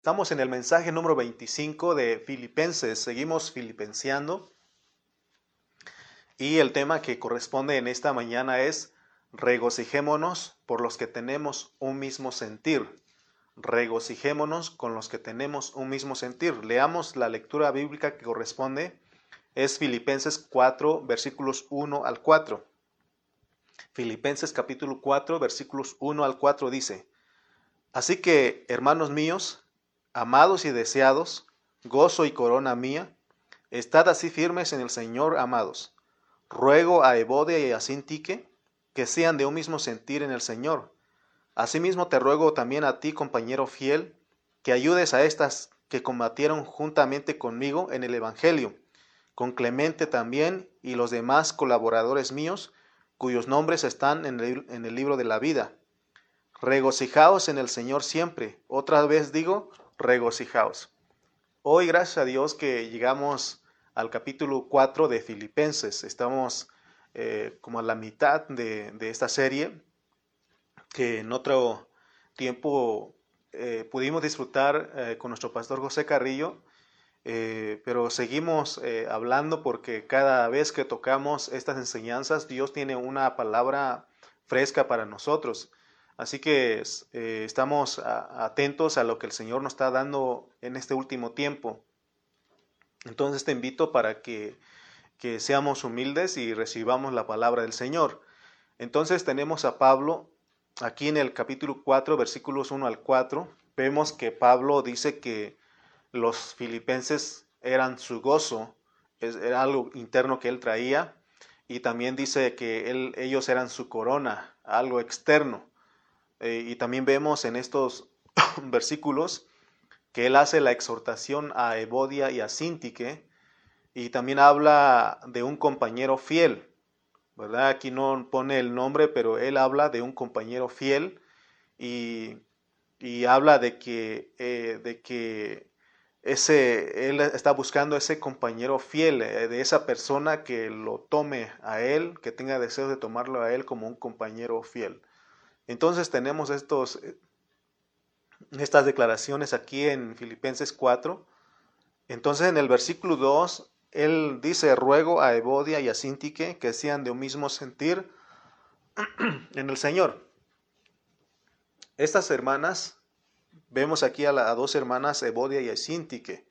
Estamos en el mensaje número 25 de Filipenses, seguimos filipenseando y el tema que corresponde en esta mañana es regocijémonos por los que tenemos un mismo sentir. Regocijémonos con los que tenemos un mismo sentir. Leamos la lectura bíblica que corresponde, es Filipenses 4, versículos 1 al 4. Filipenses capítulo 4, versículos 1 al 4 dice, Así que, hermanos míos, amados y deseados, gozo y corona mía, estad así firmes en el Señor, amados. Ruego a Evodia y a Sintique que sean de un mismo sentir en el Señor. Asimismo te ruego también a ti, compañero fiel, que ayudes a estas que combatieron juntamente conmigo en el Evangelio, con Clemente también y los demás colaboradores míos, cuyos nombres están en el, en el libro de la vida. Regocijaos en el Señor siempre. Otra vez digo, regocijaos. Hoy, gracias a Dios, que llegamos al capítulo 4 de Filipenses. Estamos eh, como a la mitad de, esta serie que en otro tiempo eh, pudimos disfrutar eh, con nuestro pastor José Carrillo, pero seguimos hablando porque cada vez que tocamos estas enseñanzas, Dios tiene una palabra fresca para nosotros. Así que eh, estamos atentos a lo que el Señor nos está dando en este último tiempo. Entonces te invito para que, que seamos humildes y recibamos la palabra del Señor. Entonces tenemos a Pablo aquí en el capítulo 4, versículos 1 al 4. Vemos que Pablo dice que los filipenses eran su gozo, era algo interno que él traía, y también dice que él, ellos eran su corona, algo externo. Eh, y también vemos en estos versículos que él hace la exhortación a Evodia y a Sintique y también habla de un compañero fiel, ¿verdad? Aquí no pone el nombre, pero él habla de un compañero fiel y, habla de que, eh, de que ese, él está buscando ese compañero fiel, eh, de esa persona que lo tome a él, que tenga deseos de tomarlo a él como un compañero fiel. Entonces tenemos estos, eh, estas declaraciones aquí en Filipenses 4. Entonces en el versículo 2, él dice, ruego a Evodia y a Sintique que sean de un mismo sentir en el Señor. Estas hermanas, vemos aquí a, dos hermanas, Evodia y a Sintique.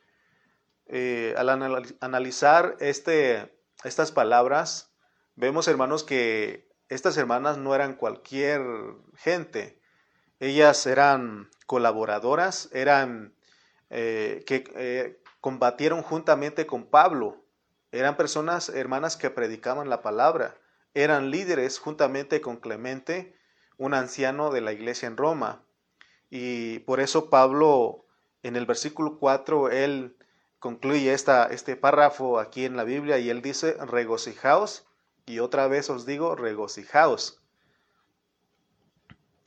Eh, al analizar este, estas palabras, vemos hermanos que estas hermanas no eran cualquier gente, ellas eran colaboradoras, eran eh, que eh, combatieron juntamente con Pablo, eran personas, hermanas que predicaban la palabra, eran líderes juntamente con Clemente, un anciano de la iglesia en Roma. Y por eso Pablo en el versículo 4, él concluye esta, este párrafo aquí en la Biblia y él dice, regocijaos y otra vez os digo, regocijaos.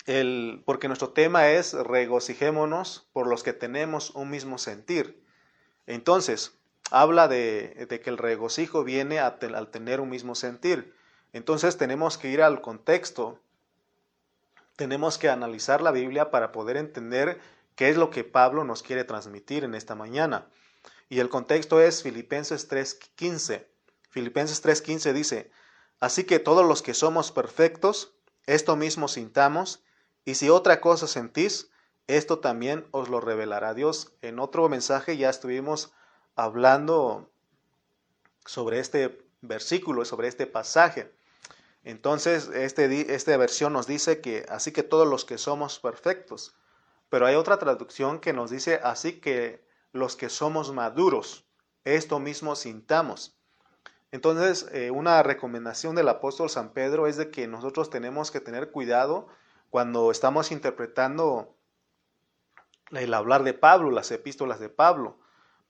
El, porque nuestro tema es regocijémonos por los que tenemos un mismo sentir. Entonces, habla de, que el regocijo viene al tener un mismo sentir. Entonces tenemos que ir al contexto, tenemos que analizar la Biblia para poder entender qué es lo que Pablo nos quiere transmitir en esta mañana. Y el contexto es Filipenses 3.15. Filipenses 3.15 dice, Así que todos los que somos perfectos, esto mismo sintamos, y si otra cosa sentís, esto también os lo revelará Dios. En otro mensaje ya estuvimos hablando sobre este versículo, sobre este pasaje. Entonces, este, esta versión nos dice que así que todos los que somos perfectos. Pero hay otra traducción que nos dice así que los que somos maduros, esto mismo sintamos. Entonces, eh, una recomendación del apóstol San Pedro es de que nosotros tenemos que tener cuidado cuando estamos interpretando el hablar de Pablo, las epístolas de Pablo,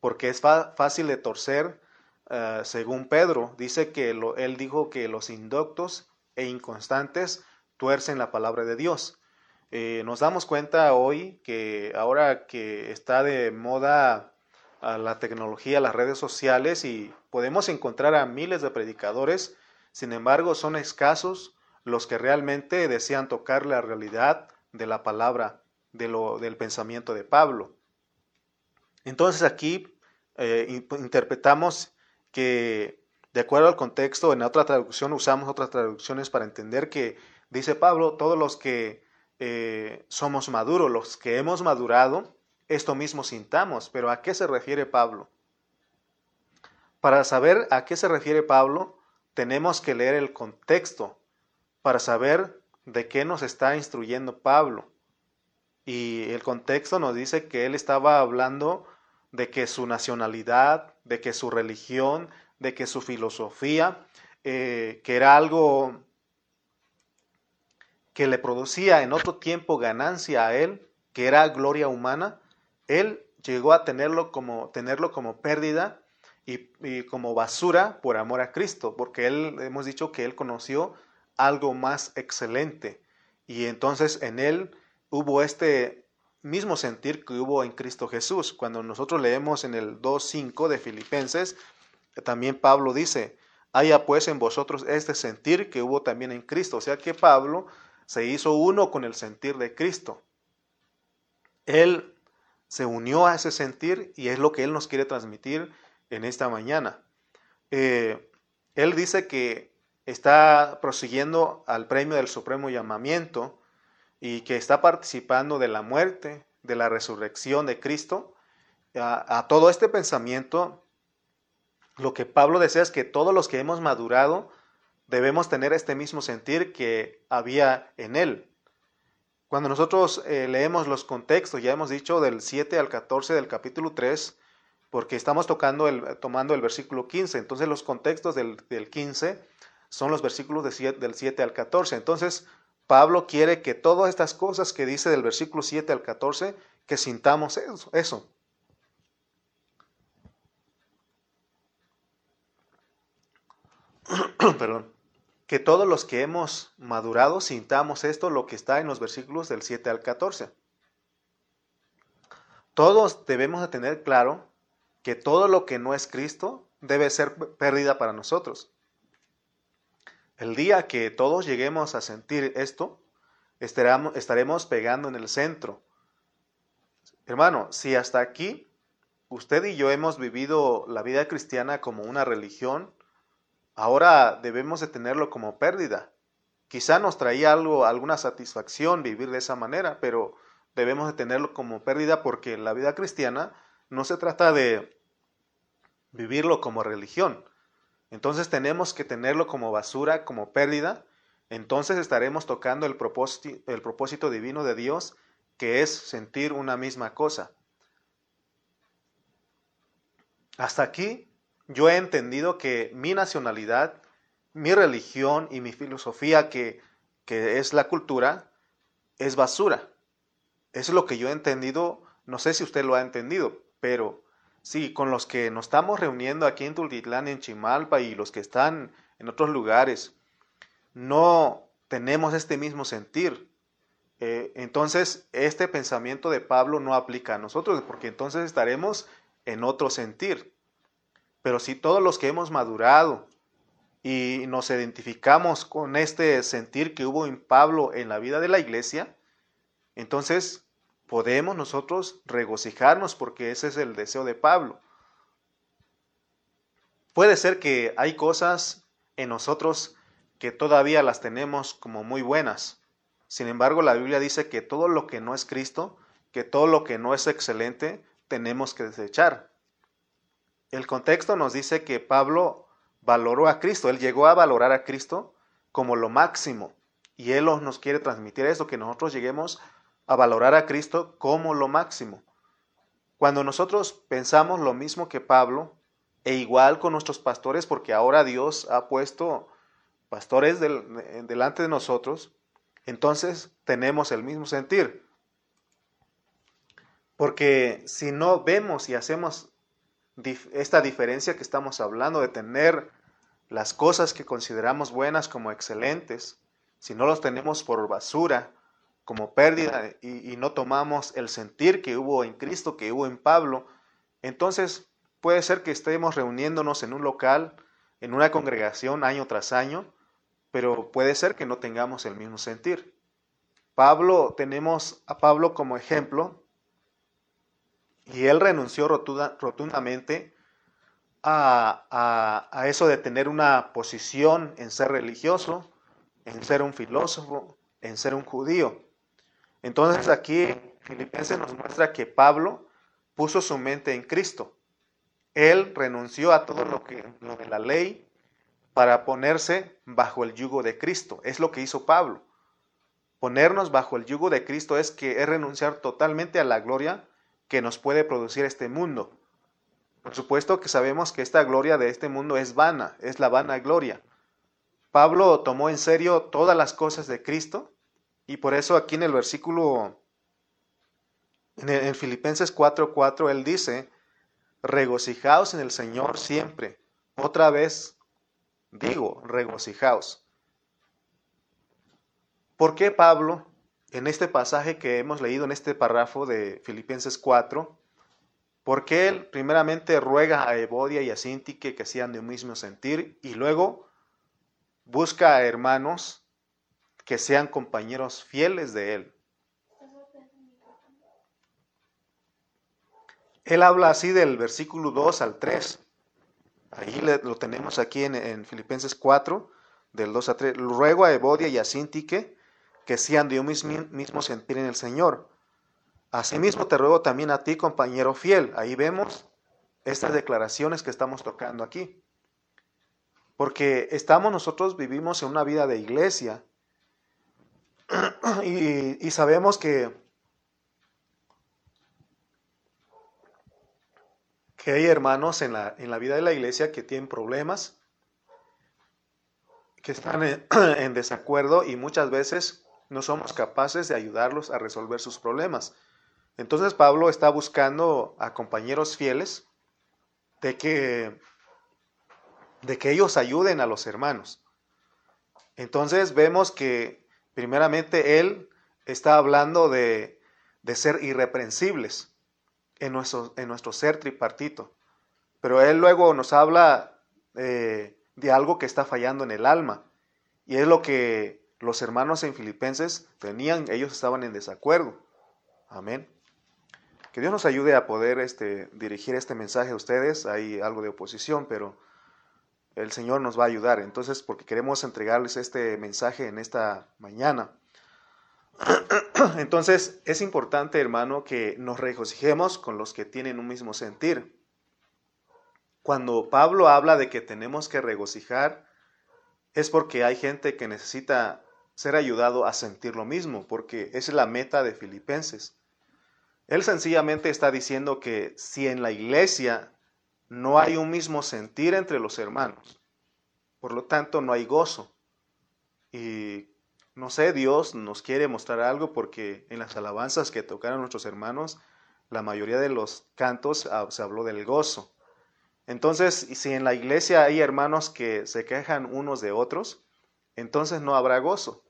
porque es fácil de torcer, eh, según Pedro. Dice que él dijo que los indoctos e inconstantes tuercen la palabra de Dios. Eh, nos damos cuenta hoy que ahora que está de moda a la tecnología, a las redes sociales y podemos encontrar a miles de predicadores, sin embargo son escasos los que realmente desean tocar la realidad de la palabra, de lo, del pensamiento de Pablo. Entonces aquí eh, interpretamos que de acuerdo al contexto, en otra traducción usamos otras traducciones para entender que, dice Pablo, todos los que eh, somos maduros, los que hemos madurado, esto mismo sintamos. Pero ¿a qué se refiere Pablo? Para saber a qué se refiere Pablo, tenemos que leer el contexto para saber de qué nos está instruyendo Pablo. Y el contexto nos dice que él estaba hablando de que su nacionalidad, de que su religión, de que su filosofía, eh, que era algo que le producía en otro tiempo ganancia a él, que era gloria humana, él llegó a tenerlo como, tenerlo como pérdida y, y, como basura por amor a Cristo, porque él hemos dicho que él conoció algo más excelente y entonces en él hubo este mismo sentir que hubo en Cristo Jesús. Cuando nosotros leemos en el 2.5 de Filipenses, también Pablo dice, haya pues en vosotros este sentir que hubo también en Cristo. O sea que Pablo se hizo uno con el sentir de Cristo. Él se unió a ese sentir y es lo que Él nos quiere transmitir en esta mañana. Eh, él dice que está prosiguiendo al premio del supremo llamamiento y que está participando de la muerte, de la resurrección de Cristo. a todo este pensamiento lo que Pablo desea es que todos los que hemos madurado debemos tener este mismo sentir que había en él. Cuando nosotros eh, leemos los contextos, ya hemos dicho del 7 al 14 del capítulo 3, porque estamos tocando el, tomando el versículo 15, entonces los contextos del, 15 son los versículos de del 7 al 14. Entonces, Pablo quiere que todas estas cosas que dice del versículo 7 al 14, que sintamos eso. eso. perdón, que todos los que hemos madurado sintamos esto, lo que está en los versículos del 7 al 14. Todos debemos de tener claro que todo lo que no es Cristo debe ser pérdida para nosotros. El día que todos lleguemos a sentir esto, estaremos, estaremos pegando en el centro. Hermano, si hasta aquí usted y yo hemos vivido la vida cristiana como una religión, ahora debemos de tenerlo como pérdida. Quizá nos traía algo, alguna satisfacción vivir de esa manera, pero debemos de tenerlo como pérdida porque la vida cristiana no se trata de vivirlo como religión. Entonces tenemos que tenerlo como basura, como pérdida. Entonces estaremos tocando el propósito, el propósito divino de Dios, que es sentir una misma cosa. Hasta aquí yo he entendido que mi nacionalidad, mi religión y mi filosofía, que, que es la cultura, es basura. es lo que yo he entendido. No sé si usted lo ha entendido, pero sí, con los que nos estamos reuniendo aquí en Tultitlán, en Chimalpa y los que están en otros lugares, no tenemos este mismo sentir. Eh, entonces, este pensamiento de Pablo no aplica a nosotros, porque entonces estaremos en otro sentir. Pero si todos los que hemos madurado y nos identificamos con este sentir que hubo en Pablo en la vida de la iglesia, entonces podemos nosotros regocijarnos porque ese es el deseo de Pablo. Puede ser que hay cosas en nosotros que todavía las tenemos como muy buenas. Sin embargo, la Biblia dice que todo lo que no es Cristo, que todo lo que no es excelente, tenemos que desechar. El contexto nos dice que Pablo valoró a Cristo, él llegó a valorar a Cristo como lo máximo. Y él nos quiere transmitir eso, que nosotros lleguemos a valorar a Cristo como lo máximo. Cuando nosotros pensamos lo mismo que Pablo, e igual con nuestros pastores, porque ahora Dios ha puesto pastores delante de nosotros, entonces tenemos el mismo sentir. Porque si no vemos y hacemos esta diferencia que estamos hablando de tener las cosas que consideramos buenas como excelentes, si no los tenemos por basura, como pérdida, y, no tomamos el sentir que hubo en Cristo, que hubo en Pablo, entonces puede ser que estemos reuniéndonos en un local, en una congregación año tras año, pero puede ser que no tengamos el mismo sentir. Pablo, tenemos a Pablo como ejemplo Y él renunció rotundamente a, a, eso de tener una posición en ser religioso, en ser un filósofo, en ser un judío. Entonces aquí Filipenses nos muestra que Pablo puso su mente en Cristo. Él renunció a todo lo, que, lo de la ley para ponerse bajo el yugo de Cristo. Es lo que hizo Pablo. Ponernos bajo el yugo de Cristo es que es renunciar totalmente a la gloria que nos puede producir este mundo. Por supuesto que sabemos que esta gloria de este mundo es vana, es la vana gloria. Pablo tomó en serio todas las cosas de Cristo y por eso aquí en el versículo, en, Filipenses 4:4, él dice, regocijaos en el Señor siempre. Otra vez digo, regocijaos. ¿Por qué Pablo, en este pasaje que hemos leído en este párrafo de Filipenses 4, por qué él primeramente ruega a Evodia y a Sintique que sean de un mismo sentir y luego busca a hermanos que sean compañeros fieles de él? Él habla así del versículo 2 al 3. Ahí lo tenemos aquí en, Filipenses 4, del 2 a 3. Ruego a Evodia y a Sintique que sean de un mismo sentir en el Señor. Asimismo te ruego también a ti, compañero fiel. Ahí vemos estas declaraciones que estamos tocando aquí. Porque estamos nosotros, vivimos en una vida de iglesia y, y sabemos que, que hay hermanos en la, en la vida de la iglesia que tienen problemas, que están en desacuerdo y muchas veces no somos capaces de ayudarlos a resolver sus problemas. Entonces Pablo está buscando a compañeros fieles de que, de que ellos ayuden a los hermanos. Entonces vemos que primeramente él está hablando de, de ser irreprensibles en nuestro, en nuestro ser tripartito. Pero él luego nos habla eh, de algo que está fallando en el alma. Y es lo que los hermanos en Filipenses tenían, ellos estaban en desacuerdo. Amén. Que Dios nos ayude a poder este, dirigir este mensaje a ustedes. Hay algo de oposición, pero el Señor nos va a ayudar. Entonces, porque queremos entregarles este mensaje en esta mañana. Entonces, es importante, hermano, que nos regocijemos con los que tienen un mismo sentir. Cuando Pablo habla de que tenemos que regocijar, es porque hay gente que necesita ser ayudado a sentir lo mismo, porque es la meta de Filipenses. Él sencillamente está diciendo que si en la iglesia no hay un mismo sentir entre los hermanos, por lo tanto no hay gozo. Y no sé, Dios nos quiere mostrar algo porque en las alabanzas que tocaron nuestros hermanos, la mayoría de los cantos ah, se habló del gozo. Entonces, si en la iglesia hay hermanos que se quejan unos de otros, entonces no habrá gozo.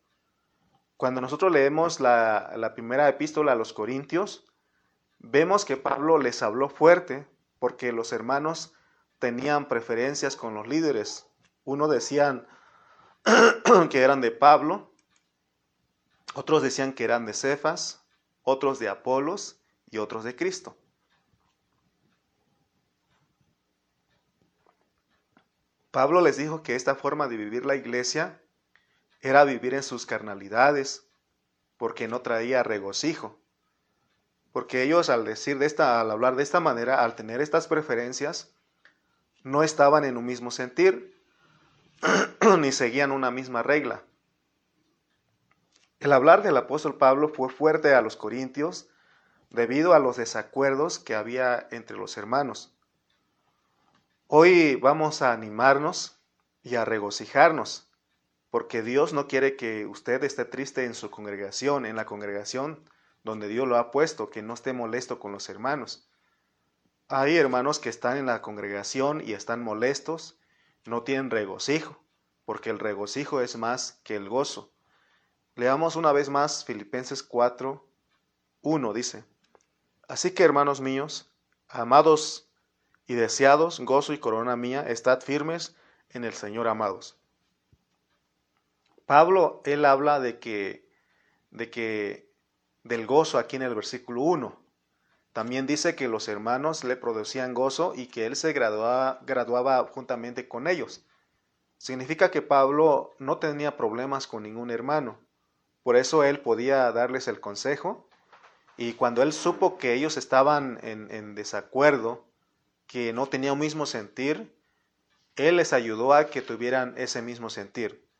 Cuando nosotros leemos la, primera epístola a los Corintios, vemos que Pablo les habló fuerte porque los hermanos tenían preferencias con los líderes. Uno decían que eran de Pablo, otros decían que eran de Cefas, otros de Apolos y otros de Cristo. Pablo les dijo que esta forma de vivir la iglesia era vivir en sus carnalidades, porque no traía regocijo. Porque ellos al decir de esta, al hablar de esta manera, al tener estas preferencias, no estaban en un mismo sentir, ni seguían una misma regla. El hablar del apóstol Pablo fue fuerte a los corintios debido a los desacuerdos que había entre los hermanos. Hoy vamos a animarnos y a regocijarnos porque Dios no quiere que usted esté triste en su congregación, en la congregación donde Dios lo ha puesto, que no esté molesto con los hermanos. Hay hermanos que están en la congregación y están molestos, no tienen regocijo, porque el regocijo es más que el gozo. Leamos una vez más Filipenses 4, 1 dice, Así que hermanos míos, amados y deseados, gozo y corona mía, estad firmes en el Señor amados. Pablo, él habla de que, de que, del gozo aquí en el versículo 1. También dice que los hermanos le producían gozo y que él se graduaba, graduaba juntamente con ellos. Significa que Pablo no tenía problemas con ningún hermano. Por eso él podía darles el consejo. Y cuando él supo que ellos estaban en, en desacuerdo, que no tenían un mismo sentir, él les ayudó a que tuvieran ese mismo sentir.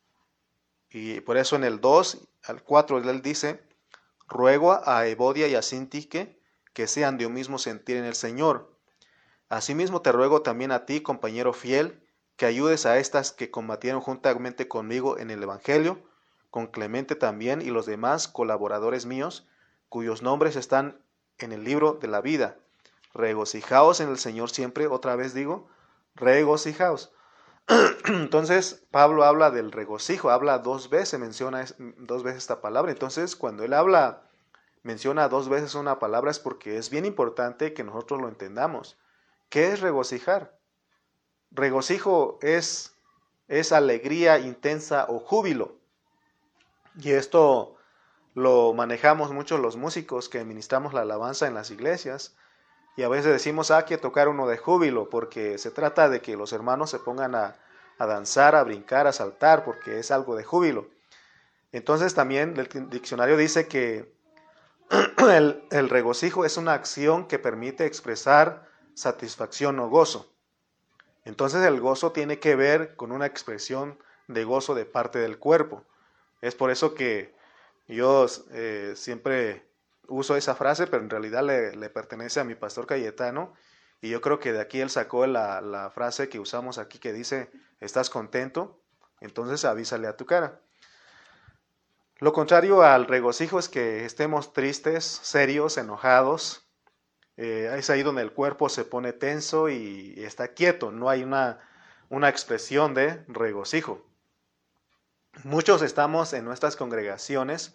Y por eso en el 2 al 4 él dice, ruego a Evodia y a Sintique que sean de un mismo sentir en el Señor. Asimismo te ruego también a ti, compañero fiel, que ayudes a estas que combatieron juntamente conmigo en el Evangelio, con Clemente también y los demás colaboradores míos, cuyos nombres están en el libro de la vida. Regocijaos en el Señor siempre, otra vez digo, regocijaos. Entonces, Pablo habla del regocijo, habla dos veces, menciona dos veces esta palabra. Entonces, cuando él habla, menciona dos veces una palabra es porque es bien importante que nosotros lo entendamos. ¿Qué es regocijar? Regocijo es, es alegría intensa o júbilo. Y esto lo manejamos mucho los músicos que ministramos la alabanza en las iglesias. Y a veces decimos, ah, que tocar uno de júbilo, porque se trata de que los hermanos se pongan a, danzar, a brincar, a saltar, porque es algo de júbilo. Entonces también el diccionario dice que el, el, regocijo es una acción que permite expresar satisfacción o gozo. Entonces el gozo tiene que ver con una expresión de gozo de parte del cuerpo. Es por eso que yo eh, siempre uso esa frase, pero en realidad le, pertenece a mi pastor Cayetano. Y yo creo que de aquí él sacó la, frase que usamos aquí que dice, ¿estás contento? Entonces avísale a tu cara. Lo contrario al regocijo es que estemos tristes, serios, enojados. Eh, es ahí donde el cuerpo se pone tenso y, está quieto. No hay una, una expresión de regocijo. Muchos estamos en nuestras congregaciones,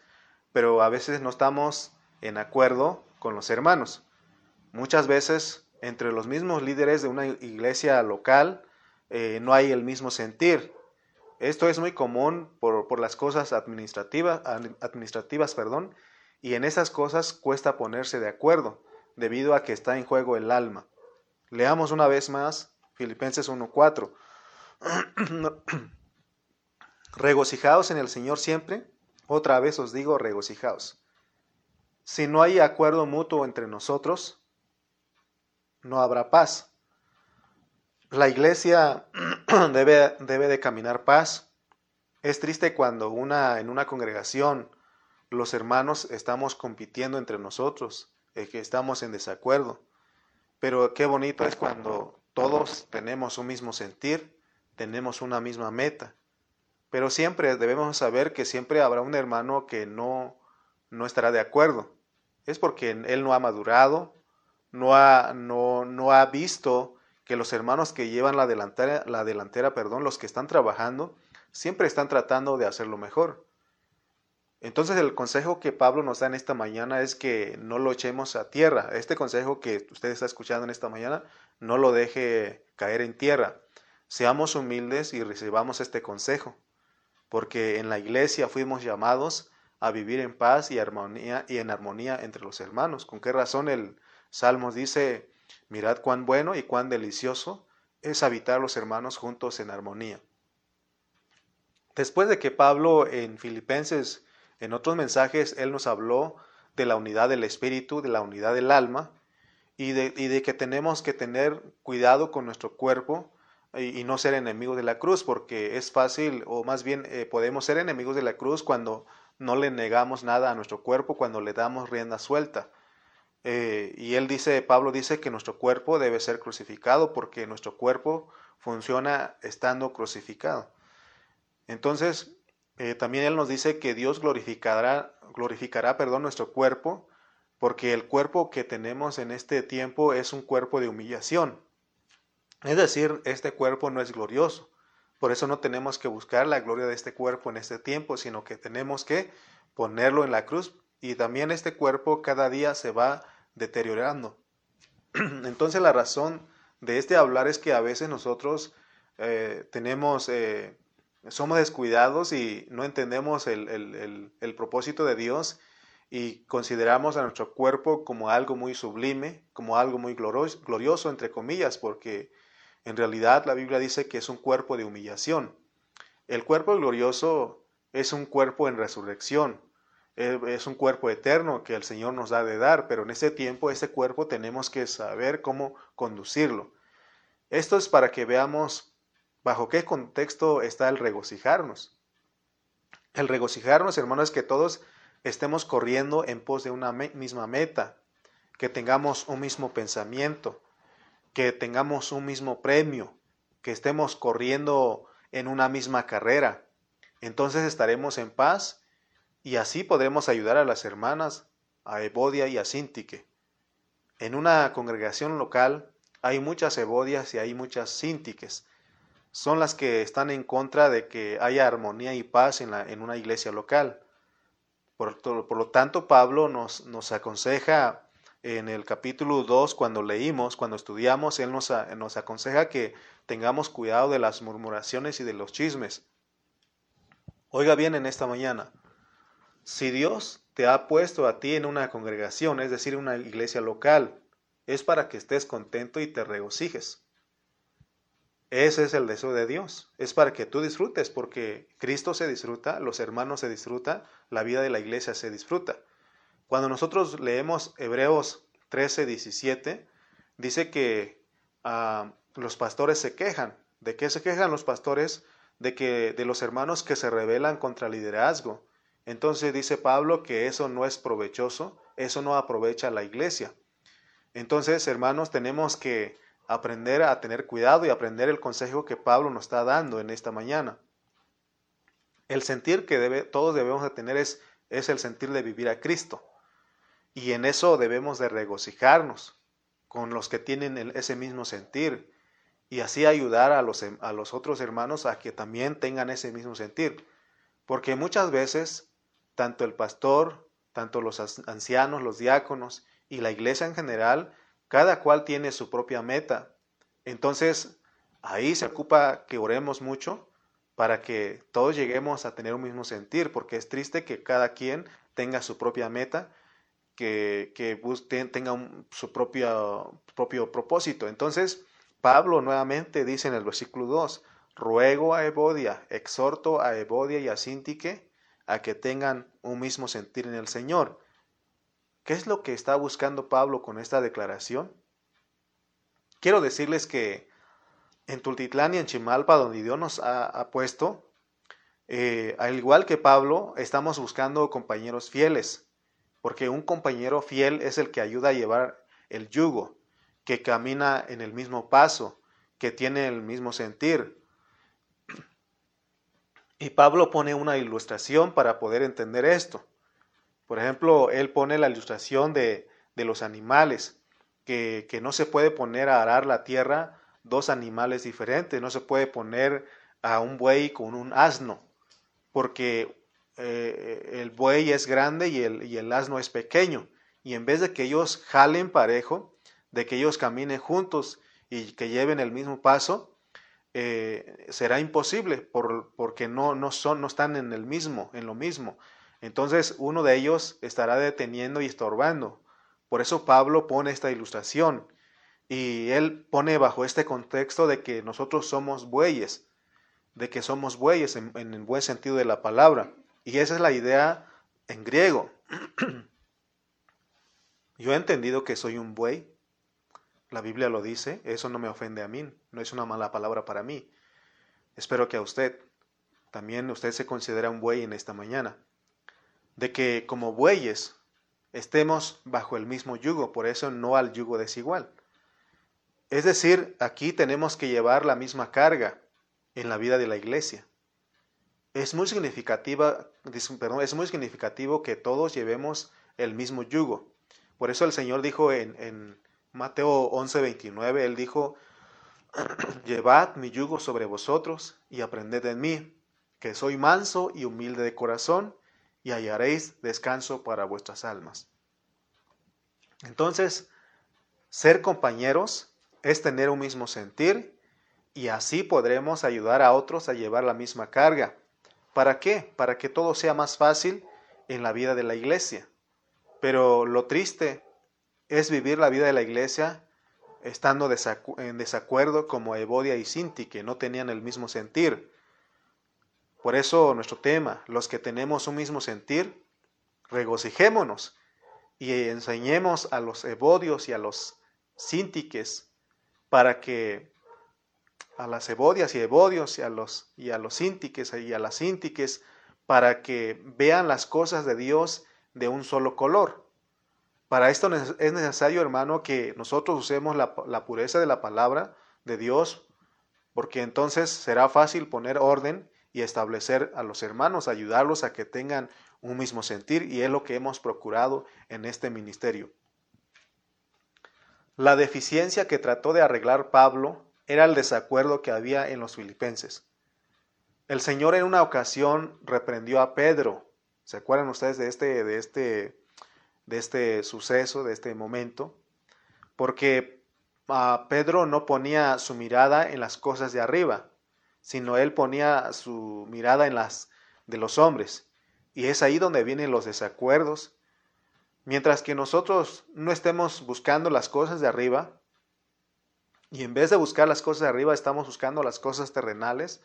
pero a veces no estamos en acuerdo con los hermanos. Muchas veces entre los mismos líderes de una iglesia local eh, no hay el mismo sentir. Esto es muy común por, las cosas administrativas, administrativas perdón, y en esas cosas cuesta ponerse de acuerdo, debido a que está en juego el alma. Leamos una vez más Filipenses 1.4. regocijaos en el Señor siempre. Otra vez os digo, regocijaos. Si no hay acuerdo mutuo entre nosotros, no habrá paz. La iglesia debe, debe de caminar paz. Es triste cuando una, en una congregación los hermanos estamos compitiendo entre nosotros, eh, que estamos en desacuerdo. Pero qué bonito es cuando todos tenemos un mismo sentir, tenemos una misma meta. Pero siempre debemos saber que siempre habrá un hermano que no, no estará de acuerdo es porque él no ha madurado, no ha, no, no ha visto que los hermanos que llevan la delantera, la delantera, perdón, los que están trabajando, siempre están tratando de hacerlo mejor. Entonces el consejo que Pablo nos da en esta mañana es que no lo echemos a tierra. Este consejo que usted está escuchando en esta mañana, no lo deje caer en tierra. Seamos humildes y recibamos este consejo, porque en la iglesia fuimos llamados a vivir en paz y armonía y en armonía entre los hermanos. ¿Con qué razón el Salmos dice, mirad cuán bueno y cuán delicioso es habitar los hermanos juntos en armonía? Después de que Pablo en Filipenses, en otros mensajes, él nos habló de la unidad del espíritu, de la unidad del alma, y de, y de que tenemos que tener cuidado con nuestro cuerpo, y, no ser enemigos de la cruz, porque es fácil, o más bien eh, podemos ser enemigos de la cruz cuando no le negamos nada a nuestro cuerpo cuando le damos rienda suelta. Eh, y él dice, Pablo dice que nuestro cuerpo debe ser crucificado porque nuestro cuerpo funciona estando crucificado. Entonces, eh, también él nos dice que Dios glorificará, glorificará perdón, nuestro cuerpo porque el cuerpo que tenemos en este tiempo es un cuerpo de humillación. Es decir, este cuerpo no es glorioso. Por eso no tenemos que buscar la gloria de este cuerpo en este tiempo, sino que tenemos que ponerlo en la cruz. Y también este cuerpo cada día se va deteriorando. Entonces la razón de este hablar es que a veces nosotros eh, tenemos, eh, somos descuidados y no entendemos el, el propósito de Dios y consideramos a nuestro cuerpo como algo muy sublime, como algo muy glorioso, entre comillas, porque en realidad la Biblia dice que es un cuerpo de humillación. El cuerpo glorioso es un cuerpo en resurrección, e, es un cuerpo eterno que el Señor nos da de dar, pero en ese tiempo ese cuerpo tenemos que saber cómo conducirlo. Esto es para que veamos bajo qué contexto está el regocijarnos. El regocijarnos, hermanos, es que todos estemos corriendo en pos de una misma meta, que tengamos un mismo pensamiento, que tengamos un mismo premio, que estemos corriendo en una misma carrera. Entonces estaremos en paz y así podremos ayudar a las hermanas, a Evodia y a Sintique. En una congregación local hay muchas Ebodias y hay muchas Sintiques. Son las que están en contra de que haya armonía y paz en, la, en una iglesia local. Por, lo tanto, Pablo nos, nos, aconseja en el capítulo 2, cuando leímos, cuando estudiamos, él nos, aconseja que tengamos cuidado de las murmuraciones y de los chismes. Oiga bien en esta mañana, si Dios te ha puesto a ti en una congregación, es decir, una iglesia local, es para que estés contento y te regocijes. Ese es el deseo de Dios. Es para que tú disfrutes, porque Cristo se disfruta, los hermanos se disfruta, la vida de la iglesia se disfruta. Cuando nosotros leemos Hebreos 13, 17, dice que ah, los pastores se quejan. ¿De qué se quejan los pastores? De que de los hermanos que se rebelan contra el liderazgo. Entonces dice Pablo que eso no es provechoso, eso no aprovecha a la iglesia. Entonces, hermanos, tenemos que aprender a tener cuidado y aprender el consejo que Pablo nos está dando en esta mañana. El sentir que todos debemos de tener es el sentir de vivir a Cristo. Y en eso debemos de regocijarnos con los que tienen ese mismo sentir y así ayudar a los, a los otros hermanos a que también tengan ese mismo sentir. Porque muchas veces, tanto el pastor, tanto los ancianos, los diáconos y la iglesia en general cada cual tiene su propia meta. Entonces, ahí se ocupa que oremos mucho para que todos lleguemos a tener un mismo sentir, porque es triste que cada quien tenga su propia meta, que, que tenga su propio, propio propósito. Entonces, Pablo nuevamente dice en el versículo 2, ruego a Evodia, exhorto a Evodia y a Sintique a que tengan un mismo sentir en el Señor. ¿Qué es lo que está buscando Pablo con esta declaración? Quiero decirles que en Tultitlán y en Chimalpa, donde Dios nos ha, puesto, eh, al igual que Pablo, estamos buscando compañeros fieles, porque un compañero fiel es el que ayuda a llevar el yugo, que camina en el mismo paso, que tiene el mismo sentir. Y Pablo pone una ilustración para poder entender esto. Por ejemplo, él pone la ilustración de, los animales, que, no se puede poner a arar la tierra dos animales diferentes, no se puede poner a un buey con un asno, porque eh, el buey es grande y el, y el asno es pequeño, y en vez de que ellos jalen parejo, de que ellos caminen juntos y que lleven el mismo paso, eh, será imposible por, porque no, no, son, no están en el mismo, en lo mismo. Entonces uno de ellos estará deteniendo y estorbando. Por eso Pablo pone esta ilustración y él pone bajo este contexto de que nosotros somos bueyes, de que somos bueyes en, el buen sentido de la palabra. Y esa es la idea en griego. Yo he entendido que soy un buey. La Biblia lo dice, eso no me ofende a mí, no es una mala palabra para mí. Espero que a usted también usted se considera un buey en esta mañana de que como bueyes estemos bajo el mismo yugo, por eso no al yugo desigual. Es decir, aquí tenemos que llevar la misma carga en la vida de la iglesia. Es muy, significativa, perdón, es muy significativo que todos llevemos el mismo yugo. Por eso el Señor dijo en, en Mateo 11:29, Él dijo, llevad mi yugo sobre vosotros y aprended de mí, que soy manso y humilde de corazón, y hallaréis descanso para vuestras almas. Entonces, ser compañeros es tener un mismo sentir y así podremos ayudar a otros a llevar la misma carga. ¿Para qué? Para que todo sea más fácil en la vida de la iglesia. Pero lo triste es vivir la vida de la iglesia estando en desacuerdo como Evodia y Sinti, que no tenían el mismo sentir. Por eso nuestro tema, los que tenemos un mismo sentir, regocijémonos y enseñemos a los Evodios y a los Sintiques para que a las Ebodias y Evodios y a los y a los Sintiques y a las Sintiques para que vean las cosas de Dios de un solo color. Para esto es necesario, hermano, que nosotros usemos la, la, pureza de la palabra de Dios, porque entonces será fácil poner orden y establecer a los hermanos, ayudarlos a que tengan un mismo sentir, y es lo que hemos procurado en este ministerio. La deficiencia que trató de arreglar Pablo era el desacuerdo que había en los filipenses. El Señor en una ocasión reprendió a Pedro. ¿Se acuerdan ustedes de este, de este, de este suceso, de este momento? Porque ah, Pedro no ponía su mirada en las cosas de arriba, sino él ponía su mirada en las de los hombres. Y es ahí donde vienen los desacuerdos. Mientras que nosotros no estemos buscando las cosas de arriba, y en vez de buscar las cosas de arriba estamos buscando las cosas terrenales,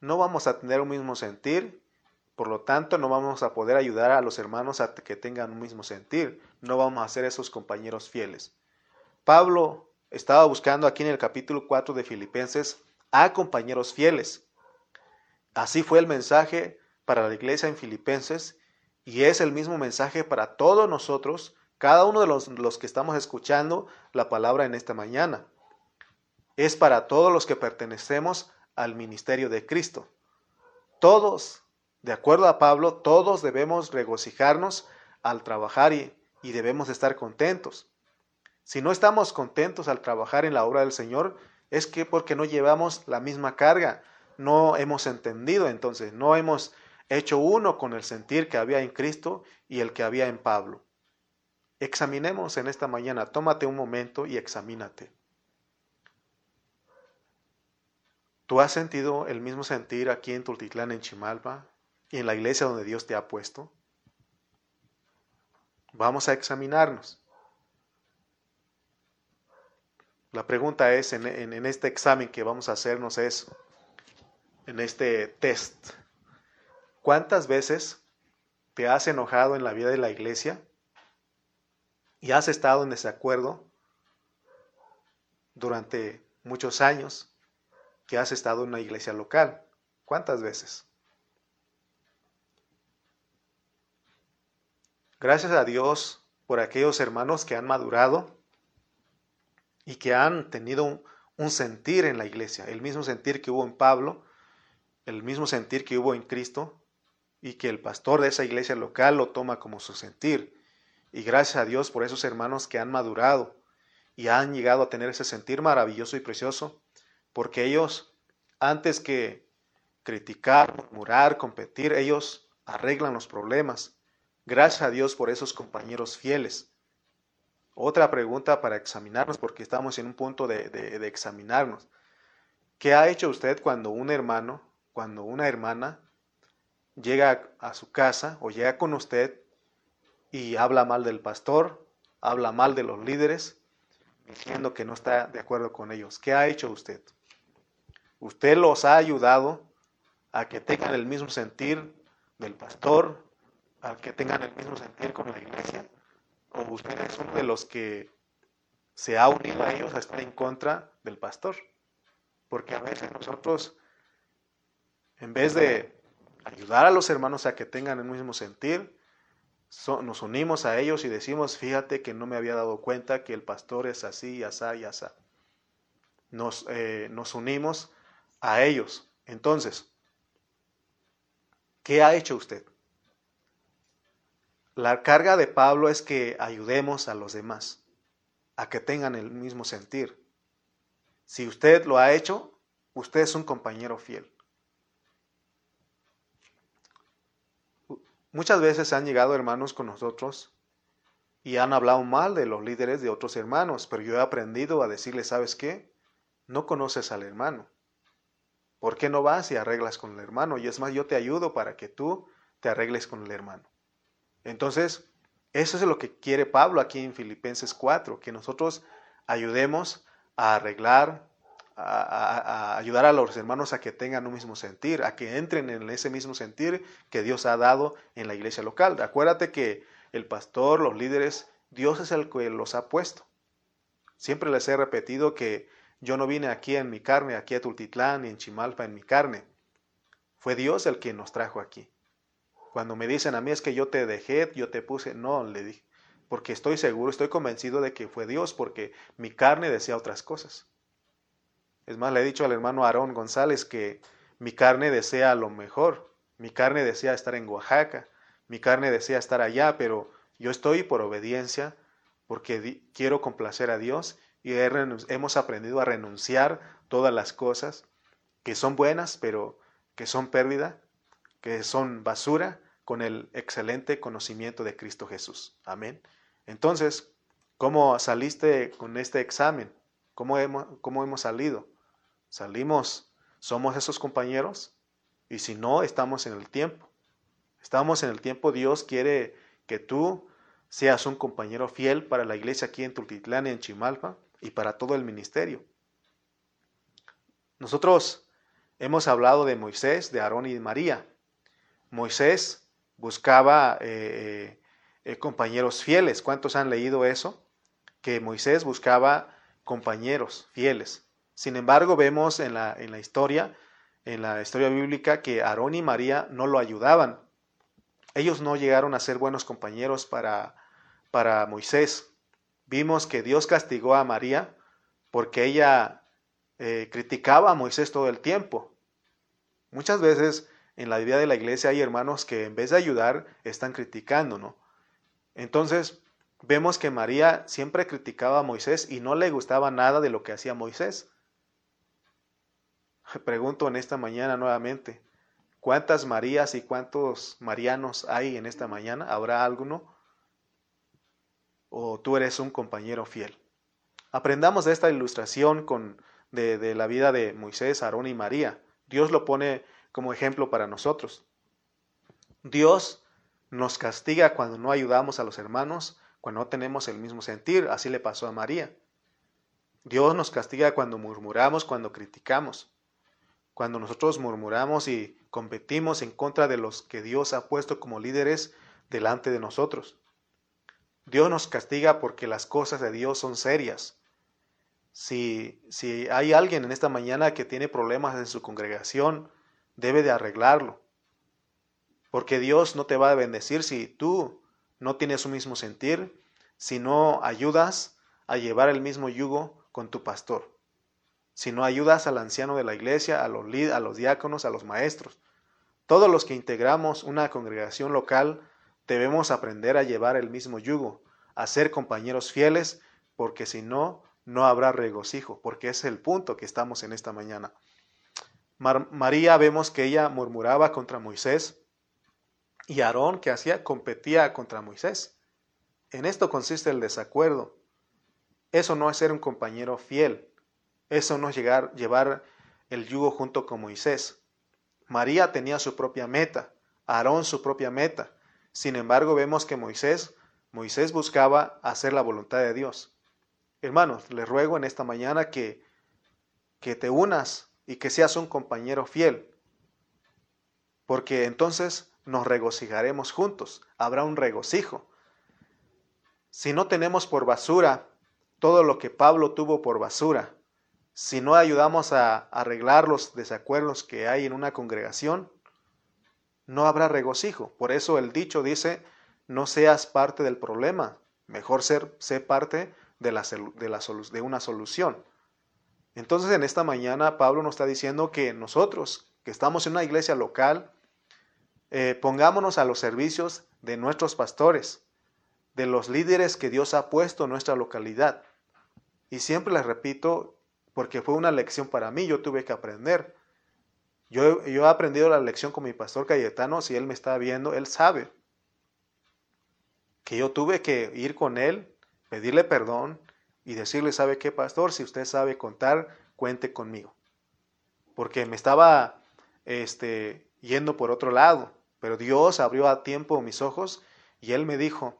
no vamos a tener un mismo sentir, por lo tanto no vamos a poder ayudar a los hermanos a que tengan un mismo sentir, no vamos a ser esos compañeros fieles. Pablo estaba buscando aquí en el capítulo 4 de Filipenses a compañeros fieles. Así fue el mensaje para la iglesia en Filipenses y es el mismo mensaje para todos nosotros, cada uno de los, que estamos escuchando la palabra en esta mañana. Es para todos los que pertenecemos al ministerio de Cristo. Todos, de acuerdo a Pablo, todos debemos regocijarnos al trabajar y, y debemos estar contentos. Si no estamos contentos al trabajar en la obra del Señor, es que porque no llevamos la misma carga, no hemos entendido entonces, no hemos hecho uno con el sentir que había en Cristo y el que había en Pablo. Examinemos en esta mañana, tómate un momento y examínate. ¿Tú has sentido el mismo sentir aquí en Tultitlán, en Chimalpa, y en la iglesia donde Dios te ha puesto? Vamos a examinarnos. La pregunta es, en, en, este examen que vamos a hacernos es, en este test, ¿cuántas veces te has enojado en la vida de la iglesia y has estado en desacuerdo durante muchos años que has estado en una iglesia local. ¿Cuántas veces? Gracias a Dios por aquellos hermanos que han madurado y que han tenido un, sentir en la iglesia, el mismo sentir que hubo en Pablo, el mismo sentir que hubo en Cristo, y que el pastor de esa iglesia local lo toma como su sentir. Y gracias a Dios por esos hermanos que han madurado y han llegado a tener ese sentir maravilloso y precioso porque ellos, antes que criticar, murmurar, competir, ellos arreglan los problemas. Gracias a Dios por esos compañeros fieles. Otra pregunta para examinarnos, porque estamos en un punto de, de examinarnos. ¿Qué ha hecho usted cuando un hermano, cuando una hermana llega a su casa o llega con usted y habla mal del pastor, habla mal de los líderes, diciendo que no está de acuerdo con ellos? ¿Qué ha hecho usted? Usted los ha ayudado a que tengan el mismo sentir del pastor, a que tengan el mismo sentir con la iglesia. O usted es uno de los que se ha unido a ellos a estar en contra del pastor. Porque a veces nosotros, en vez de ayudar a los hermanos a que tengan el mismo sentir, nos unimos a ellos y decimos, fíjate que no me había dado cuenta que el pastor es así, asá y asá. Nos, eh, nos unimos a ellos. Entonces, ¿qué ha hecho usted? La carga de Pablo es que ayudemos a los demás a que tengan el mismo sentir. Si usted lo ha hecho, usted es un compañero fiel. Muchas veces han llegado hermanos con nosotros y han hablado mal de los líderes de otros hermanos, pero yo he aprendido a decirle, ¿sabes qué? No conoces al hermano. ¿Por qué no vas y arreglas con el hermano? Y es más, yo te ayudo para que tú te arregles con el hermano. Entonces, Eso es lo que quiere Pablo aquí en Filipenses 4, que nosotros ayudemos a arreglar, a, ayudar a los hermanos a que tengan un mismo sentir, a que entren en ese mismo sentir que Dios ha dado en la iglesia local. Acuérdate que el pastor, los líderes, Dios es el que los ha puesto. Siempre les he repetido que yo no vine aquí en mi carne, aquí a Tultitlán, ni en Chimalpa en mi carne. Fue Dios el que nos trajo aquí. Cuando me dicen a mí es que yo te dejé, yo te puse, no, le dije, porque estoy seguro, estoy convencido de que fue Dios, porque mi carne decía otras cosas. Es más, le he dicho al hermano Aarón González que mi carne desea lo mejor, mi carne desea estar en Oaxaca, mi carne desea estar allá, pero yo estoy por obediencia, porque quiero complacer a Dios y hemos aprendido a renunciar todas las cosas que son buenas, pero que son pérdida, que son basura, con el excelente conocimiento de Cristo Jesús. Amén. Entonces, ¿cómo saliste con este examen? ¿Cómo hemos, cómo hemos salido? ¿Salimos? ¿Somos esos compañeros? Y si no, estamos en el tiempo. Estamos en el tiempo, Dios quiere que tú seas un compañero fiel para la iglesia aquí en Tultitlán y en Chimalpa y para todo el ministerio. Nosotros hemos hablado de Moisés, de Aarón y de María. Moisés buscaba eh, eh, compañeros fieles. ¿Cuántos han leído eso? Que Moisés buscaba compañeros fieles. Sin embargo, vemos en la, en la historia, en la historia bíblica, que Aarón y María no lo ayudaban. Ellos no llegaron a ser buenos compañeros para, para Moisés. Vimos que Dios castigó a María porque ella eh, criticaba a Moisés todo el tiempo. Muchas veces en la vida de la iglesia hay hermanos que en vez de ayudar están criticando, ¿no? Entonces vemos que María siempre criticaba a Moisés y no le gustaba nada de lo que hacía Moisés. Pregunto en esta mañana nuevamente, ¿cuántas Marías y cuántos Marianos hay en esta mañana? ¿Habrá alguno? ¿O tú eres un compañero fiel? Aprendamos de esta ilustración con, de, de la vida de Moisés, Aarón y María. Dios lo pone como ejemplo para nosotros. Dios nos castiga cuando no ayudamos a los hermanos, cuando no tenemos el mismo sentir. Así le pasó a María. Dios nos castiga cuando murmuramos, cuando criticamos. Cuando nosotros murmuramos y competimos en contra de los que Dios ha puesto como líderes delante de nosotros. Dios nos castiga porque las cosas de Dios son serias. Si, si hay alguien en esta mañana que tiene problemas en su congregación, debe de arreglarlo. Porque Dios no te va a bendecir si tú no tienes un mismo sentir, si no ayudas a llevar el mismo yugo con tu pastor, si no ayudas al anciano de la iglesia, a los, a los diáconos, a los maestros. Todos los que integramos una congregación local debemos aprender a llevar el mismo yugo, a ser compañeros fieles, porque si no, no habrá regocijo, porque es el punto que estamos en esta mañana. María vemos que ella murmuraba contra Moisés y Aarón que hacía competía contra Moisés. En esto consiste el desacuerdo. Eso no es ser un compañero fiel. Eso no es llegar, llevar el yugo junto con Moisés. María tenía su propia meta, Aarón su propia meta. Sin embargo, vemos que Moisés, Moisés buscaba hacer la voluntad de Dios. Hermanos, les ruego en esta mañana que, que te unas y que seas un compañero fiel, porque entonces nos regocijaremos juntos, habrá un regocijo. Si no tenemos por basura todo lo que Pablo tuvo por basura, si no ayudamos a arreglar los desacuerdos que hay en una congregación, no habrá regocijo. Por eso el dicho dice, no seas parte del problema, mejor ser, sé parte de, la, de, una solución. Entonces en esta mañana Pablo nos está diciendo que nosotros, que estamos en una iglesia local, eh, pongámonos a los servicios de nuestros pastores, de los líderes que Dios ha puesto en nuestra localidad. Y siempre les repito, porque fue una lección para mí, yo tuve que aprender. Yo, yo he aprendido la lección con mi pastor Cayetano, si él me está viendo, él sabe que yo tuve que ir con él, pedirle perdón, y decirle, ¿sabe qué, pastor? Si usted sabe contar, cuente conmigo. Porque me estaba este, yendo por otro lado, pero Dios abrió a tiempo mis ojos y Él me dijo,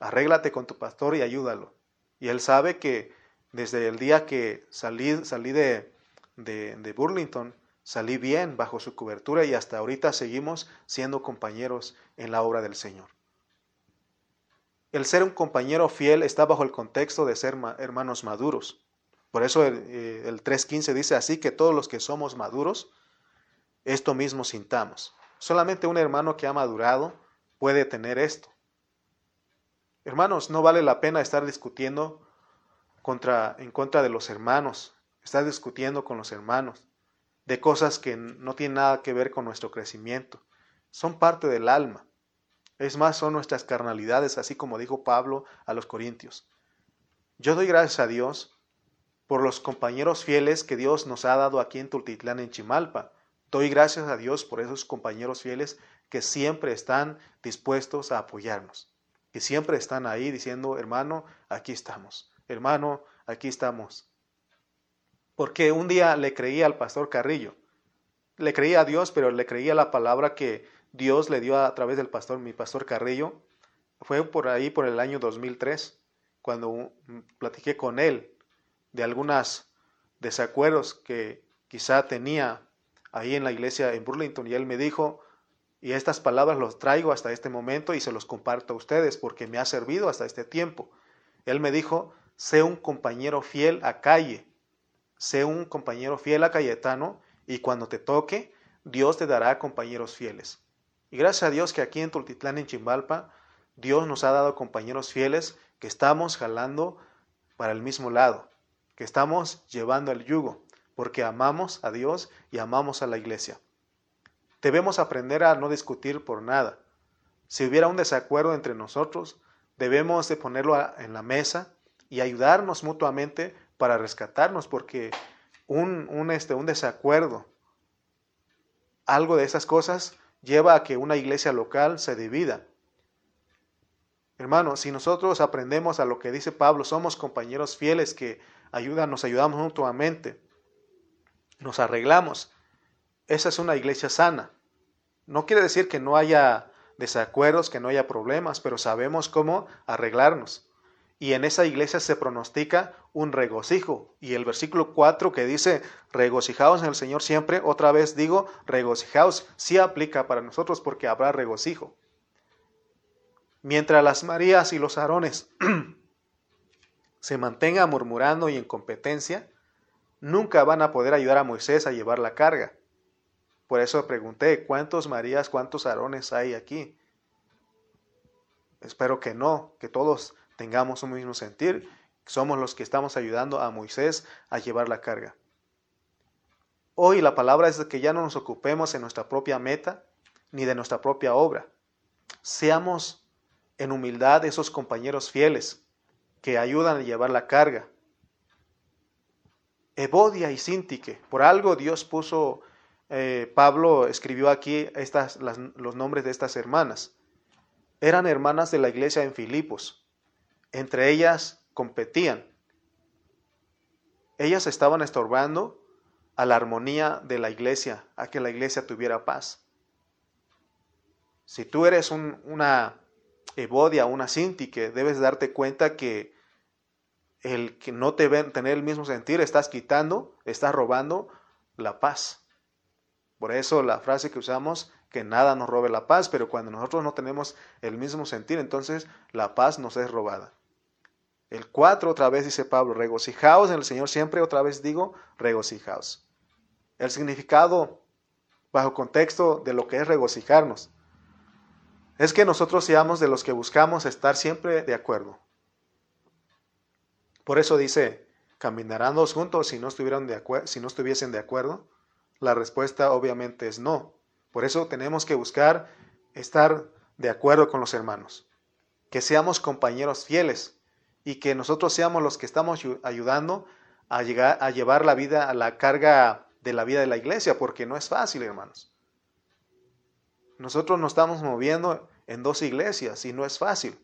Arréglate con tu pastor y ayúdalo. Y él sabe que desde el día que salí, salí de, de, de Burlington, salí bien bajo su cobertura y hasta ahorita seguimos siendo compañeros en la obra del Señor. El ser un compañero fiel está bajo el contexto de ser hermanos maduros. Por eso el, eh, el 3.15 dice así que todos los que somos maduros, esto mismo sintamos. Solamente un hermano que ha madurado puede tener esto. Hermanos, no vale la pena estar discutiendo contra, en contra de los hermanos, estar discutiendo con los hermanos de cosas que no tienen nada que ver con nuestro crecimiento. Son parte del alma. Es más, son nuestras carnalidades, así como dijo Pablo a los Corintios. Yo doy gracias a Dios por los compañeros fieles que Dios nos ha dado aquí en Tultitlán, en Chimalpa. Doy gracias a Dios por esos compañeros fieles que siempre están dispuestos a apoyarnos, que siempre están ahí diciendo, hermano, aquí estamos, hermano, aquí estamos. Porque un día le creí al pastor Carrillo, le creía a Dios, pero le creía la palabra que Dios le dio a través del pastor, mi pastor Carrillo. Fue por ahí, por el año 2003, cuando platiqué con él de algunos desacuerdos que quizá tenía ahí en la iglesia en Burlington y él me dijo, y estas palabras los traigo hasta este momento y se los comparto a ustedes porque me ha servido hasta este tiempo. Él me dijo, sé un compañero fiel a calle, sé un compañero fiel a Cayetano y cuando te toque, Dios te dará compañeros fieles. Y gracias a Dios que aquí en Tultitlán, en Chimbalpa, Dios nos ha dado compañeros fieles que estamos jalando para el mismo lado, que estamos llevando el yugo, porque amamos a Dios y amamos a la iglesia. Debemos aprender a no discutir por nada. Si hubiera un desacuerdo entre nosotros, debemos de ponerlo en la mesa y ayudarnos mutuamente para rescatarnos, porque un, un, este, un desacuerdo, algo de esas cosas, lleva a que una iglesia local se divida. Hermanos, si nosotros aprendemos a lo que dice Pablo, somos compañeros fieles que ayudan, nos ayudamos mutuamente, nos arreglamos, esa es una iglesia sana. No quiere decir que no haya desacuerdos, que no haya problemas, pero sabemos cómo arreglarnos. Y en esa iglesia se pronostica un regocijo. Y el versículo 4 que dice, regocijaos en el Señor siempre, otra vez digo, regocijaos, sí aplica para nosotros porque habrá regocijo. Mientras las Marías y los Aarones se mantengan murmurando y en competencia, nunca van a poder ayudar a Moisés a llevar la carga. Por eso pregunté, ¿cuántos Marías, cuántos Aarones hay aquí? Espero que no, que todos tengamos un mismo sentir. Somos los que estamos ayudando a Moisés a llevar la carga. Hoy la palabra es que ya no nos ocupemos en nuestra propia meta ni de nuestra propia obra. Seamos en humildad esos compañeros fieles que ayudan a llevar la carga. Evodia y Sintique, por algo Dios puso eh, Pablo escribió aquí estas, los nombres de estas hermanas. Eran hermanas de la iglesia en Filipos. Entre ellas competían. Ellas estaban estorbando a la armonía de la iglesia, a que la iglesia tuviera paz. Si tú eres una Evodia, una Sintique, debes darte cuenta que el que no te ven tener el mismo sentir, estás quitando, estás robando la paz. Por eso la frase que usamos, que nada nos robe la paz, pero cuando nosotros no tenemos el mismo sentir, entonces la paz nos es robada. El 4 otra vez dice Pablo, regocijaos en el Señor siempre, otra vez digo, regocijaos. El significado bajo contexto de lo que es regocijarnos es que nosotros seamos de los que buscamos estar siempre de acuerdo. Por eso dice, caminarán dos juntos si no, estuvieran si no estuviesen de acuerdo. La respuesta obviamente es no. Por eso tenemos que buscar estar de acuerdo con los hermanos, que seamos compañeros fieles y que nosotros seamos los que estamos ayudando a, llegar, a llevar la vida, a la carga de la vida de la iglesia, porque no es fácil, hermanos. Nosotros nos estamos moviendo en dos iglesias y no es fácil.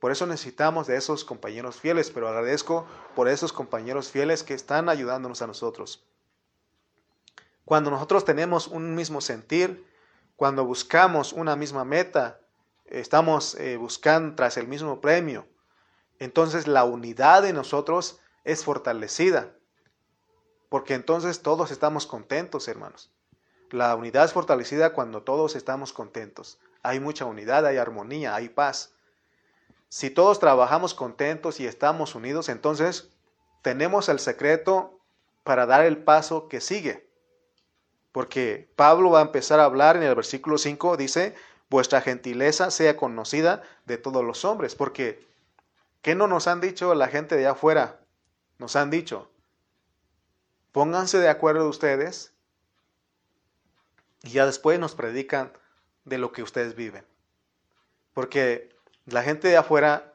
Por eso necesitamos de esos compañeros fieles, pero agradezco por esos compañeros fieles que están ayudándonos a nosotros. Cuando nosotros tenemos un mismo sentir, cuando buscamos una misma meta, estamos eh, buscando tras el mismo premio, entonces la unidad de nosotros es fortalecida. Porque entonces todos estamos contentos, hermanos. La unidad es fortalecida cuando todos estamos contentos. Hay mucha unidad, hay armonía, hay paz. Si todos trabajamos contentos y estamos unidos, entonces tenemos el secreto para dar el paso que sigue. Porque Pablo va a empezar a hablar en el versículo 5, dice, vuestra gentileza sea conocida de todos los hombres. Porque, ¿qué no nos han dicho la gente de afuera? Nos han dicho, pónganse de acuerdo ustedes y ya después nos predican de lo que ustedes viven. Porque la gente de afuera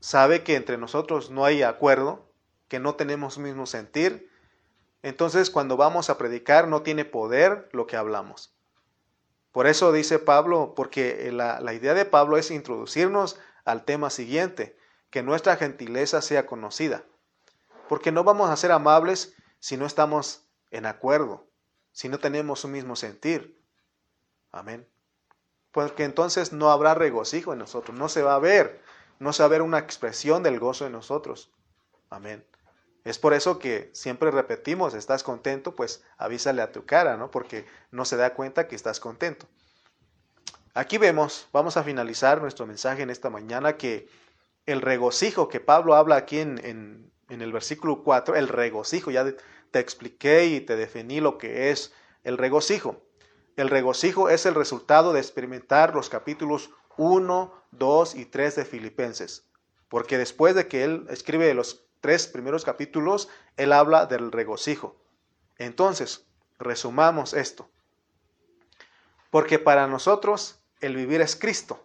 sabe que entre nosotros no hay acuerdo, que no tenemos mismo sentir. Entonces cuando vamos a predicar no tiene poder lo que hablamos. Por eso dice Pablo, porque la, la idea de Pablo es introducirnos al tema siguiente, que nuestra gentileza sea conocida. Porque no vamos a ser amables si no estamos en acuerdo, si no tenemos un mismo sentir. Amén. Porque entonces no habrá regocijo en nosotros, no se va a ver, no se va a ver una expresión del gozo en nosotros. Amén. Es por eso que siempre repetimos, estás contento, pues avísale a tu cara, ¿no? Porque no se da cuenta que estás contento. Aquí vemos, vamos a finalizar nuestro mensaje en esta mañana, que el regocijo que Pablo habla aquí en, en el versículo 4, el regocijo, ya te expliqué y te definí lo que es el regocijo. El regocijo es el resultado de experimentar los capítulos 1, 2 y 3 de Filipenses, porque después de que él escribe los tres primeros capítulos, él habla del regocijo. Entonces, resumamos esto. Porque para nosotros el vivir es Cristo.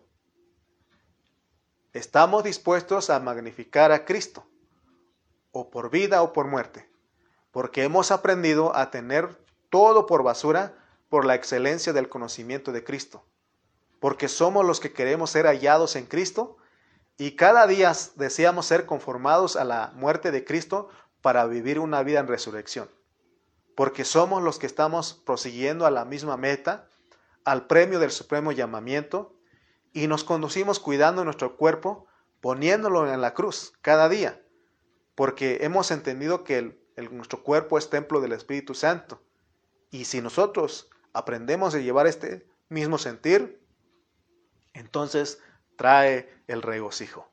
Estamos dispuestos a magnificar a Cristo o por vida o por muerte, porque hemos aprendido a tener todo por basura por la excelencia del conocimiento de Cristo, porque somos los que queremos ser hallados en Cristo y cada día deseamos ser conformados a la muerte de Cristo para vivir una vida en resurrección, porque somos los que estamos prosiguiendo a la misma meta, al premio del supremo llamamiento, y nos conducimos cuidando nuestro cuerpo, poniéndolo en la cruz cada día porque hemos entendido que nuestro cuerpo es templo del Espíritu Santo. Y si nosotros aprendemos a llevar este mismo sentir, entonces trae el regocijo.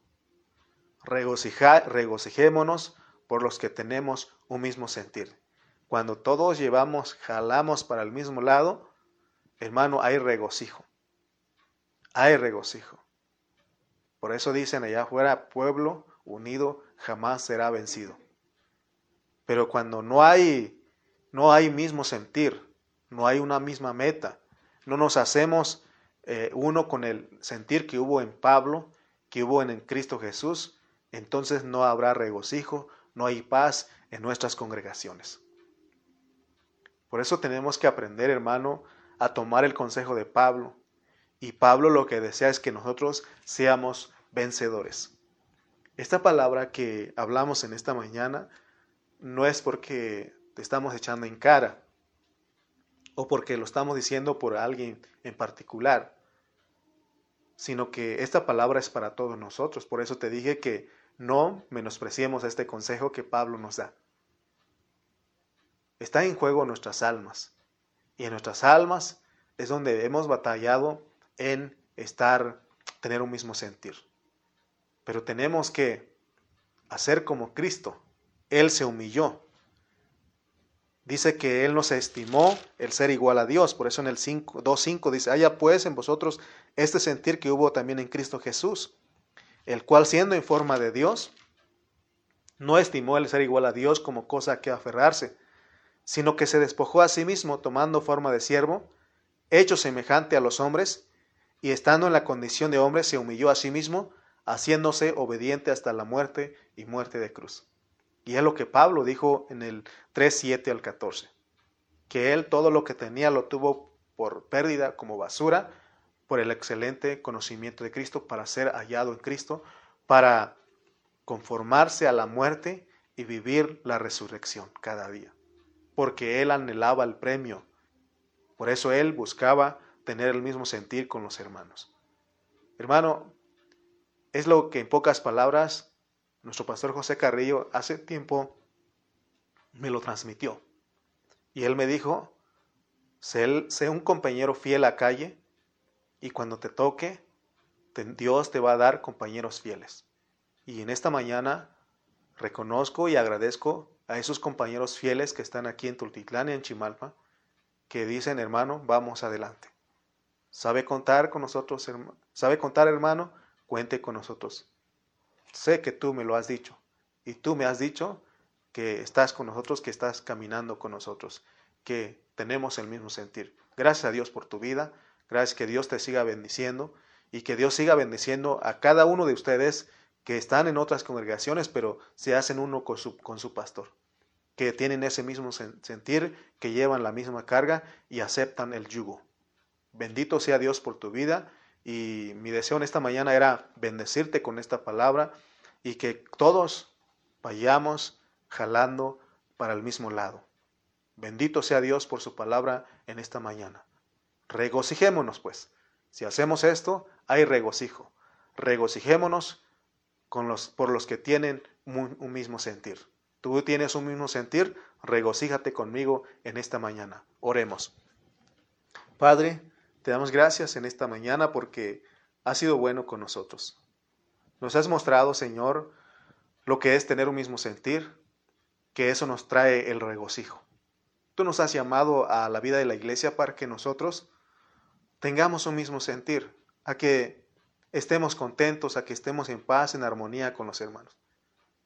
Regocijémonos por los que tenemos un mismo sentir. Cuando todos llevamos, jalamos para el mismo lado, hermano, hay regocijo. Hay regocijo. Por eso dicen allá afuera, pueblo unido jamás será vencido. Pero cuando no hay no hay mismo sentir, no hay una misma meta, no nos hacemos eh, uno con el sentir que hubo en Pablo, que hubo en Cristo Jesús, entonces no habrá regocijo, no hay paz en nuestras congregaciones. Por eso tenemos que aprender, hermano, a tomar el consejo de Pablo. Y Pablo lo que desea es que nosotros seamos vencedores. Esta palabra que hablamos en esta mañana no es porque te estamos echando en cara o porque lo estamos diciendo por alguien en particular, sino que esta palabra es para todos nosotros. Por eso te dije que no menospreciemos este consejo que Pablo nos da. Está en juego nuestras almas. Y en nuestras almas es donde hemos batallado en estar, tener un mismo sentir. Pero tenemos que hacer como Cristo. Él se humilló. Dice que Él no se estimó el ser igual a Dios. Por eso en el 2.5 dice, haya pues en vosotros este sentir que hubo también en Cristo Jesús, el cual siendo en forma de Dios, no estimó el ser igual a Dios como cosa que aferrarse, sino que se despojó a sí mismo tomando forma de siervo, hecho semejante a los hombres, y estando en la condición de hombre se humilló a sí mismo, haciéndose obediente hasta la muerte y muerte de cruz. Y es lo que Pablo dijo en el 3, 7 al 14, que él todo lo que tenía lo tuvo por pérdida como basura, por el excelente conocimiento de Cristo, para ser hallado en Cristo, para conformarse a la muerte y vivir la resurrección cada día, porque él anhelaba el premio, por eso él buscaba tener el mismo sentir con los hermanos. Hermano, es lo que en pocas palabras nuestro pastor José Carrillo hace tiempo me lo transmitió. Y él me dijo, sé, un compañero fiel a calle y cuando te toque, Dios te va a dar compañeros fieles. Y en esta mañana reconozco y agradezco a esos compañeros fieles que están aquí en Tultitlán y en Chimalpa, que dicen, hermano, vamos adelante. ¿Sabe contar con nosotros? ¿Sabe contar, hermano? Cuente con nosotros. Sé que tú me lo has dicho y tú me has dicho que estás con nosotros, que estás caminando con nosotros, que tenemos el mismo sentir. Gracias a Dios por tu vida, gracias que Dios te siga bendiciendo y que Dios siga bendiciendo a cada uno de ustedes que están en otras congregaciones, pero se hacen uno con su, con su pastor, que tienen ese mismo sentir, que llevan la misma carga y aceptan el yugo. Bendito sea Dios por tu vida y mi deseo en esta mañana era bendecirte con esta palabra y que todos vayamos jalando para el mismo lado. Bendito sea Dios por su palabra en esta mañana. Regocijémonos, pues. Si hacemos esto, hay regocijo. Regocijémonos con los, por los que tienen un, un mismo sentir. Tú tienes un mismo sentir, regocíjate conmigo en esta mañana. Oremos. Padre, te damos gracias en esta mañana porque has sido bueno con nosotros. Nos has mostrado, Señor, lo que es tener un mismo sentir, que eso nos trae el regocijo. Tú nos has llamado a la vida de la iglesia para que nosotros tengamos un mismo sentir, a que estemos contentos, a que estemos en paz, en armonía con los hermanos.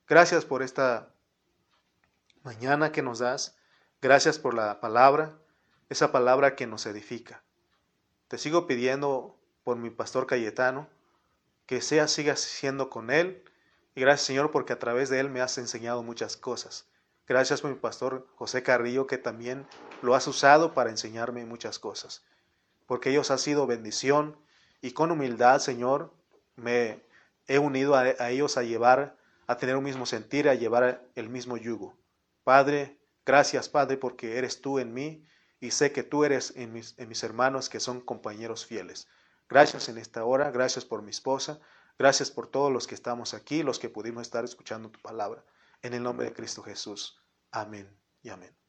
Gracias por esta mañana que nos das. Gracias por la palabra, esa palabra que nos edifica. Te sigo pidiendo por mi pastor Cayetano, que sea sigas siendo con él. Y gracias Señor porque a través de él me has enseñado muchas cosas. Gracias por mi pastor José Carrillo, que también lo has usado para enseñarme muchas cosas. Porque ellos han sido bendición y con humildad, Señor, me he unido a, ellos a llevar, a tener un mismo sentir, a llevar el mismo yugo. Padre, gracias, Padre, porque eres tú en mí y sé que tú eres en mis, en mis hermanos que son compañeros fieles. Gracias en esta hora, gracias por mi esposa, gracias por todos los que estamos aquí, los que pudimos estar escuchando tu palabra. En el nombre de Cristo Jesús. Amén y amén.